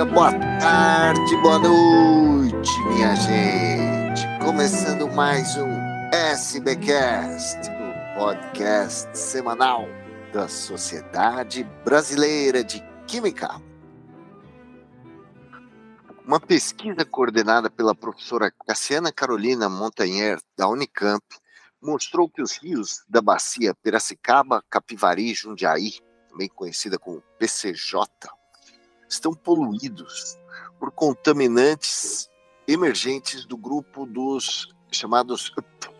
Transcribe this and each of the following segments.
dia, boa tarde, boa noite, minha gente. Começando mais um SBcast, o podcast semanal da Sociedade Brasileira de Química. Uma pesquisa coordenada pela professora Cassiana Carolina Montanher, da Unicamp, mostrou que os rios da bacia Piracicaba, Capivari e Jundiaí, também conhecida como PCJ, estão poluídos por contaminantes emergentes do grupo dos chamados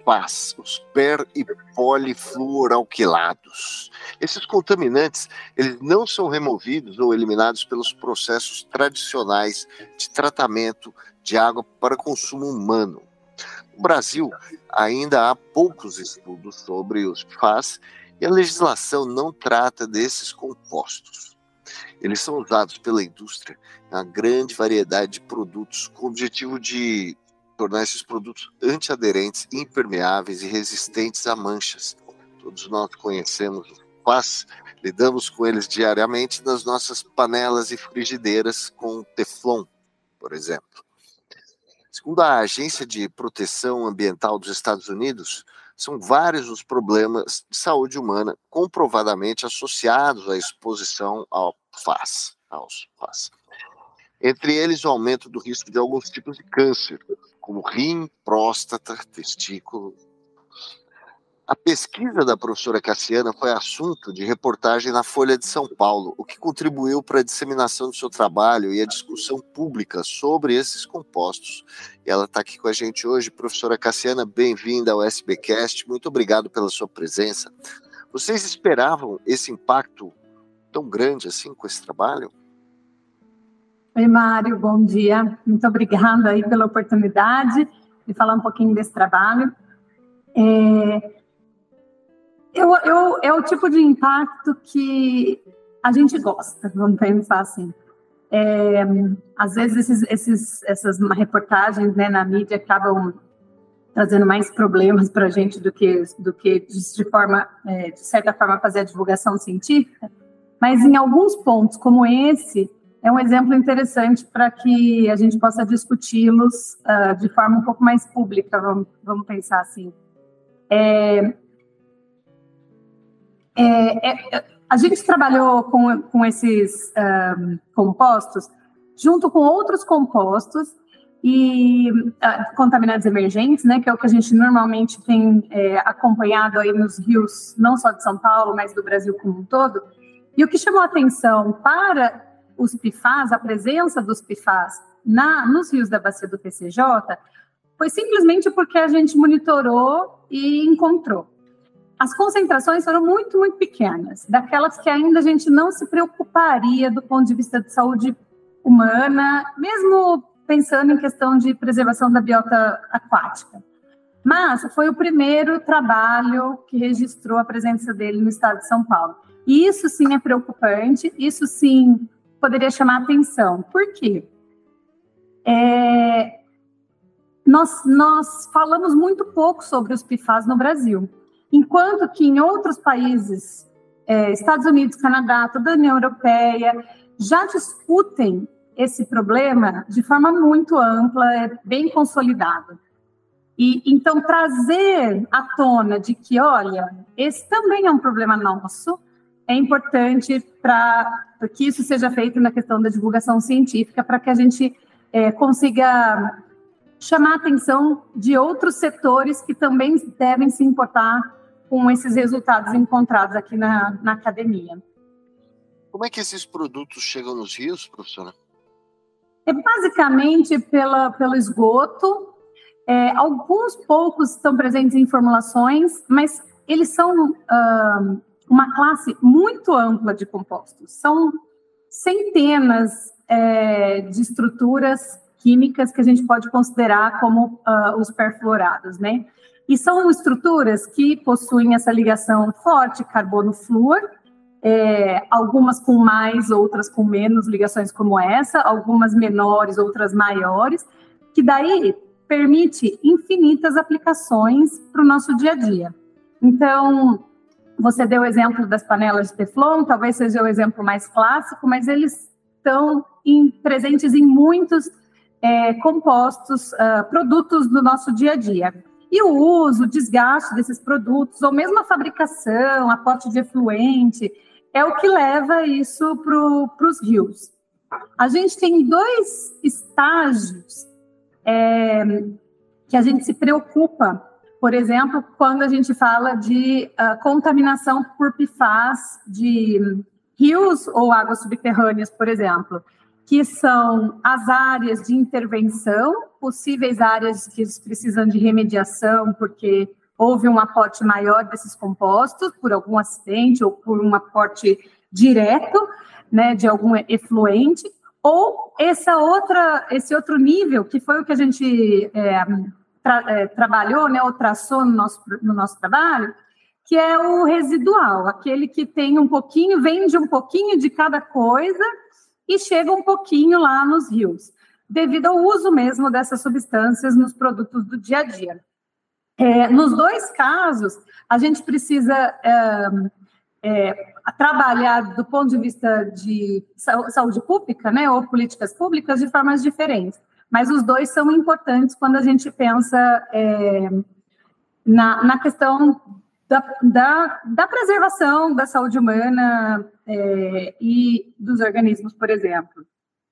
PAS, os per e polifluoralquilados. Esses contaminantes, eles não são removidos ou eliminados pelos processos tradicionais de tratamento de água para consumo humano. No Brasil, ainda há poucos estudos sobre os PFAS e a legislação não trata desses compostos. Eles são usados pela indústria em uma grande variedade de produtos com o objetivo de tornar esses produtos antiaderentes, impermeáveis e resistentes a manchas. Todos nós conhecemos os PFAS, lidamos com eles diariamente nas nossas panelas e frigideiras com Teflon, por exemplo. Segundo a Agência de Proteção Ambiental dos Estados Unidos, são vários os problemas de saúde humana comprovadamente associados à exposição ao FAS, aos FAS. Entre eles, o aumento do risco de alguns tipos de câncer, como rim, próstata, testículo, a pesquisa da professora Cassiana foi assunto de reportagem na Folha de São Paulo, o que contribuiu para a disseminação do seu trabalho e a discussão pública sobre esses compostos. E ela está aqui com a gente hoje. Professora Cassiana, bem-vinda ao SBcast. Muito obrigado pela sua presença. Vocês esperavam esse impacto tão grande assim com esse trabalho? Oi, Mário, bom dia. Muito obrigada aí pela oportunidade de falar um pouquinho desse trabalho. É, eu, eu, é o tipo de impacto que a gente gosta, vamos pensar assim. É, às vezes esses, esses, essas reportagens né, na mídia acabam trazendo mais problemas para a gente do que, do que de, forma, é, de certa forma, fazer a divulgação científica. Mas em alguns pontos, como esse, é um exemplo interessante para que a gente possa discuti-los uh, de forma um pouco mais pública, vamos, vamos pensar assim. É, é, é, a gente trabalhou com, com esses um, compostos junto com outros compostos e uh, contaminantes emergentes, né, que é o que a gente normalmente tem é, acompanhado aí nos rios, não só de São Paulo, mas do Brasil como um todo. E o que chamou a atenção para os PFAS, a presença dos PFAS na, nos rios da bacia do PCJ, foi simplesmente porque a gente monitorou e encontrou as concentrações foram muito, muito pequenas, daquelas que ainda a gente não se preocuparia do ponto de vista de saúde humana, mesmo pensando em questão de preservação da biota aquática. Mas foi o primeiro trabalho que registrou a presença dele no estado de São Paulo. Isso sim é preocupante, isso sim poderia chamar atenção. Por quê? É, nós, nós falamos muito pouco sobre os PFAS no Brasil. Enquanto que em outros países, é, Estados Unidos, Canadá, toda a União Europeia, já discutem esse problema de forma muito ampla, é bem consolidado. E então trazer à tona de que, olha, esse também é um problema nosso, é importante para que isso seja feito na questão da divulgação científica, para que a gente é, consiga chamar a atenção de outros setores que também devem se importar com esses resultados encontrados aqui na, na academia. Como é que esses produtos chegam nos rios, professora? É basicamente pela, pelo esgoto. É, alguns poucos estão presentes em formulações, mas eles são uh, uma classe muito ampla de compostos. São centenas é, de estruturas químicas que a gente pode considerar como uh, os perfluorados, né? E são estruturas que possuem essa ligação forte carbono-flúor, é, algumas com mais, outras com menos ligações como essa, algumas menores, outras maiores, que daí permite infinitas aplicações para o nosso dia a dia. Então, você deu o exemplo das panelas de Teflon, talvez seja o exemplo mais clássico, mas eles estão em, presentes em muitos é, compostos, uh, produtos do nosso dia a dia. E o uso, o desgaste desses produtos, ou mesmo a fabricação, aporte de efluente, é o que leva isso para os rios. A gente tem dois estágios é, que a gente se preocupa, por exemplo, quando a gente fala de uh, contaminação por PFAS de rios ou águas subterrâneas, por exemplo que são as áreas de intervenção, possíveis áreas que precisam de remediação, porque houve um aporte maior desses compostos por algum acidente ou por um aporte direto, né, de algum efluente, ou essa outra, esse outro nível, que foi o que a gente é, tra, é, trabalhou, né, ou traçou no nosso, no nosso trabalho, que é o residual, aquele que tem um pouquinho, vende um pouquinho de cada coisa e chega um pouquinho lá nos rios, devido ao uso mesmo dessas substâncias nos produtos do dia a dia. É, nos dois casos, a gente precisa é, é, trabalhar do ponto de vista de saúde pública, né, ou políticas públicas, de formas diferentes. Mas os dois são importantes quando a gente pensa é, na, na questão da, da, da preservação da saúde humana é, e dos organismos, por exemplo.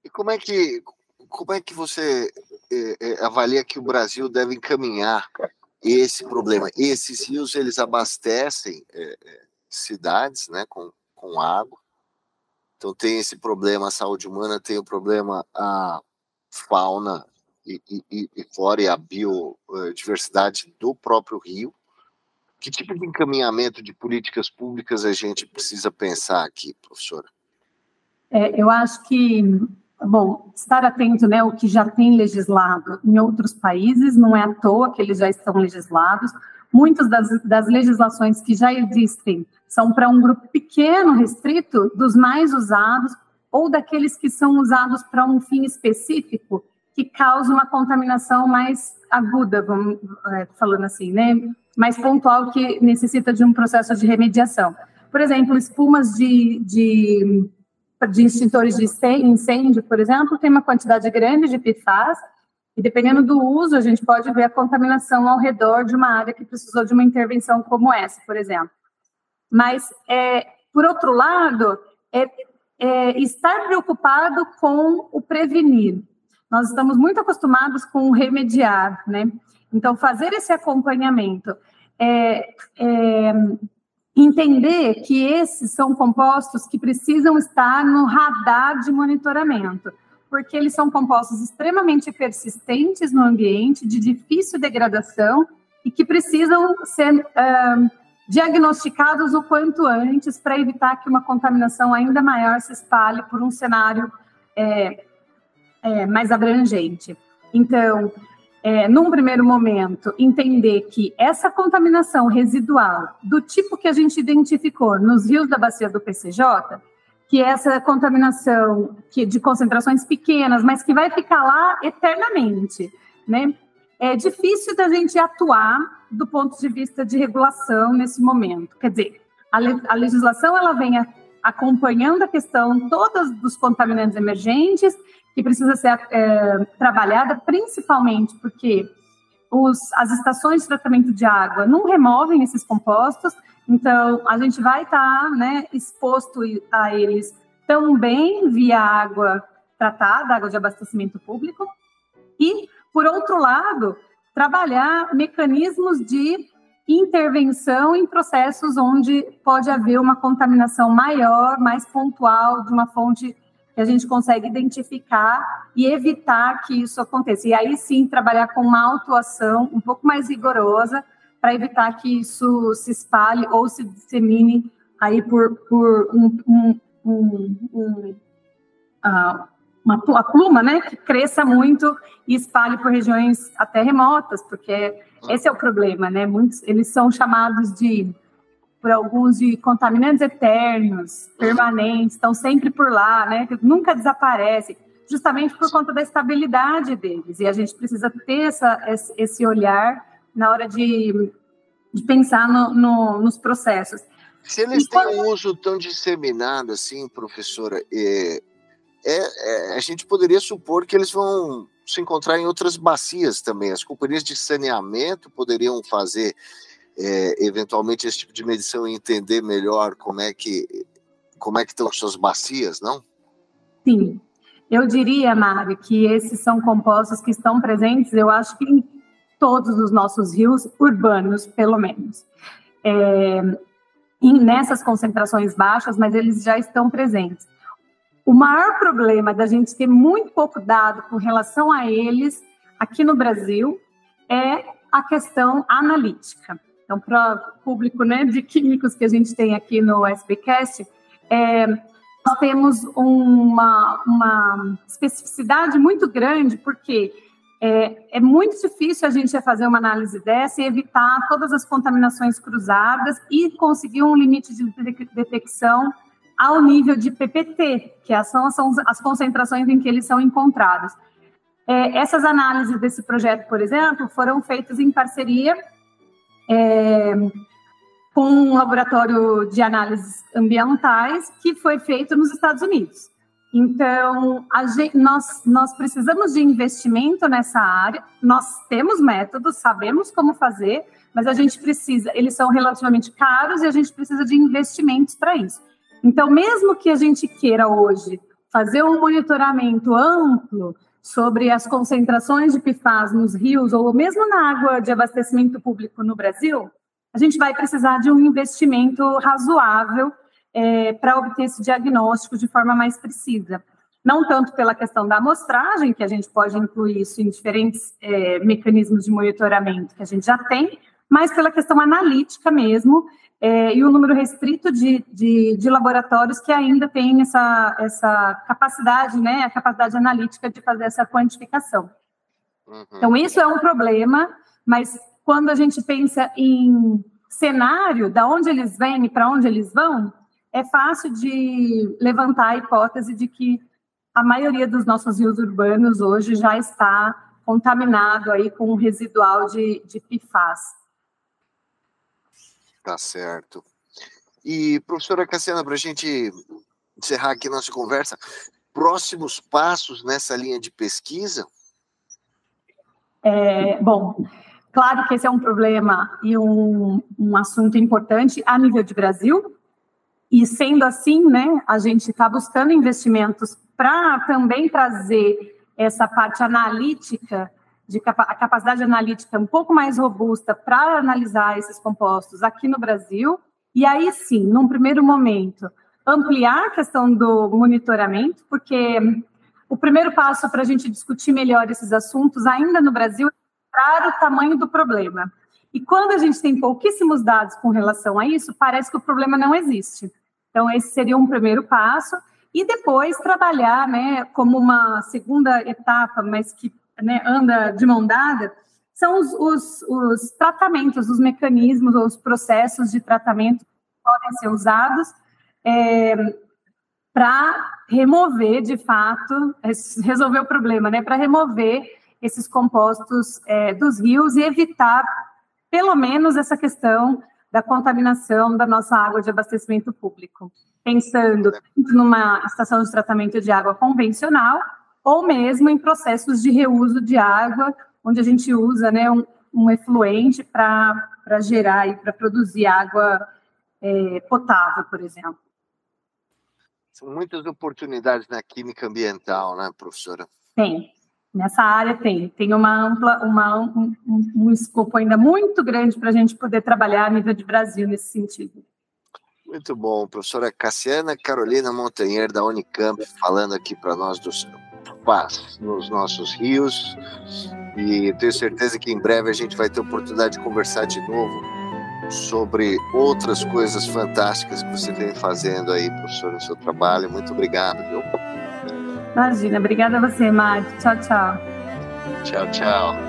E como é que, como é que você é, é, avalia que o Brasil deve encaminhar esse problema? Esses rios, eles abastecem é, é, cidades né, com, com água, então tem esse problema a saúde humana, tem o problema a fauna e, e, e flora e a biodiversidade do próprio rio, que tipo de encaminhamento de políticas públicas a gente precisa pensar aqui, professora? É, eu acho que, bom, estar atento né, ao que já tem legislado em outros países, não é à toa que eles já estão legislados. Muitas das, das legislações que já existem são para um grupo pequeno, restrito, dos mais usados, ou daqueles que são usados para um fim específico, que causa uma contaminação mais aguda, vamos, é, falando assim, né? mais pontual que necessita de um processo de remediação. Por exemplo, espumas de, de, de extintores de incêndio, por exemplo, tem uma quantidade grande de PFAS, e dependendo do uso, a gente pode ver a contaminação ao redor de uma área que precisou de uma intervenção como essa, por exemplo. Mas, é, por outro lado, é, é estar preocupado com o prevenir. Nós estamos muito acostumados com o remediar, né? Então, fazer esse acompanhamento, é, é, entender que esses são compostos que precisam estar no radar de monitoramento, porque eles são compostos extremamente persistentes no ambiente, de difícil degradação e que precisam ser diagnosticados o quanto antes para evitar que uma contaminação ainda maior se espalhe por um cenário é, é, mais abrangente. Então, é, num primeiro momento, entender que essa contaminação residual, do tipo que a gente identificou nos rios da bacia do PCJ, que é essa contaminação que, de concentrações pequenas, mas que vai ficar lá eternamente, né? É difícil da gente atuar do ponto de vista de regulação nesse momento. Quer dizer, a, le a legislação ela vem a, acompanhando a questão todas dos contaminantes emergentes que precisa ser é, trabalhada, principalmente porque os, as estações de tratamento de água não removem esses compostos, então a gente vai estar tá, né, exposto a eles também via água tratada, água de abastecimento público, e, por outro lado, trabalhar mecanismos de intervenção em processos onde pode haver uma contaminação maior, mais pontual, de uma fonte que a gente consegue identificar e evitar que isso aconteça. E aí sim trabalhar com uma autuação um pouco mais rigorosa para evitar que isso se espalhe ou se dissemine aí por, por um, um, um, um uh, uma a pluma, né, que cresça muito e espalhe por regiões até remotas, porque esse é o problema, né? Muitos eles são chamados de por alguns de contaminantes eternos, permanentes, estão sempre por lá, né? Nunca desaparecem, justamente por conta da estabilidade deles. E a gente precisa ter essa, esse olhar na hora de, de pensar no, no, nos processos. Se eles têm um uso tão disseminado assim, professora, é, é, é, a gente poderia supor que eles vão se encontrar em outras bacias também. As companhias de saneamento poderiam fazer é, eventualmente esse tipo de medição e entender melhor como é que como é que estão suas bacias, não? Sim, eu diria, Mário, que esses são compostos que estão presentes, eu acho que em todos os nossos rios urbanos, pelo menos. É, nessas concentrações baixas, mas eles já estão presentes. O maior problema da gente ter muito pouco dado com relação a eles aqui no Brasil é a questão analítica. Então, para o público né, de químicos que a gente tem aqui no SBcast, é, nós temos uma, uma especificidade muito grande, porque é, é, muito difícil a gente fazer uma análise dessa e evitar todas as contaminações cruzadas e conseguir um limite de detecção ao nível de PPT, que são, são as concentrações em que eles são encontrados. É, essas análises desse projeto, por exemplo, foram feitas em parceria é, com um laboratório de análises ambientais que foi feito nos Estados Unidos. Então, gente, nós, nós precisamos de investimento nessa área, nós temos métodos, sabemos como fazer, mas a gente precisa, eles são relativamente caros e a gente precisa de investimentos para isso. Então, mesmo que a gente queira hoje fazer um monitoramento amplo sobre as concentrações de PFAS nos rios ou mesmo na água de abastecimento público no Brasil, a gente vai precisar de um investimento razoável é, para obter esse diagnóstico de forma mais precisa. Não tanto pela questão da amostragem, que a gente pode incluir isso em diferentes é, mecanismos de monitoramento que a gente já tem, mas pela questão analítica mesmo, é, e o número restrito de, de, de, laboratórios que ainda têm essa, essa capacidade, né, a capacidade analítica de fazer essa quantificação. Uhum. Então, isso é um problema, mas quando a gente pensa em cenário, da onde eles vêm e para onde eles vão, é fácil de levantar a hipótese de que a maioria dos nossos rios urbanos hoje já está contaminado aí com um residual de, de PFAS. Tá certo. E, professora Cassiana, para a gente encerrar aqui nossa conversa, próximos passos nessa linha de pesquisa? É, bom, claro que esse é um problema e um, um assunto importante a nível de Brasil, e sendo assim, né, a gente está buscando investimentos para também trazer essa parte analítica de a capacidade analítica um pouco mais robusta para analisar esses compostos aqui no Brasil. E aí sim, num primeiro momento, ampliar a questão do monitoramento, porque o primeiro passo para a gente discutir melhor esses assuntos, ainda no Brasil, é mostrar o tamanho do problema. E quando a gente tem pouquíssimos dados com relação a isso, parece que o problema não existe. Então, esse seria um primeiro passo. E depois trabalhar, né, como uma segunda etapa, mas que né, anda de mão dada, são os, os, os tratamentos, os mecanismos, os processos de tratamento que podem ser usados é, para remover, de fato, resolver o problema, né, para remover esses compostos é, dos rios e evitar, pelo menos, essa questão da contaminação da nossa água de abastecimento público. Pensando numa estação de tratamento de água convencional, ou mesmo em processos de reuso de água, onde a gente usa né, um, um efluente para gerar e para produzir água é, potável, por exemplo. São muitas oportunidades na química ambiental, né, professora? Tem. Nessa área tem. Tem uma ampla, uma, um, um, escopo ainda muito grande para a gente poder trabalhar a nível de Brasil nesse sentido. Muito bom, professora Cassiana Carolina Montanher, da Unicamp, falando aqui para nós dos paz nos nossos rios. E tenho certeza que em breve a gente vai ter oportunidade de conversar de novo sobre outras coisas fantásticas que você vem fazendo aí, professor, no seu trabalho. Muito obrigado, viu? Imagina, obrigada a você, Mário. Tchau, tchau. Tchau, tchau.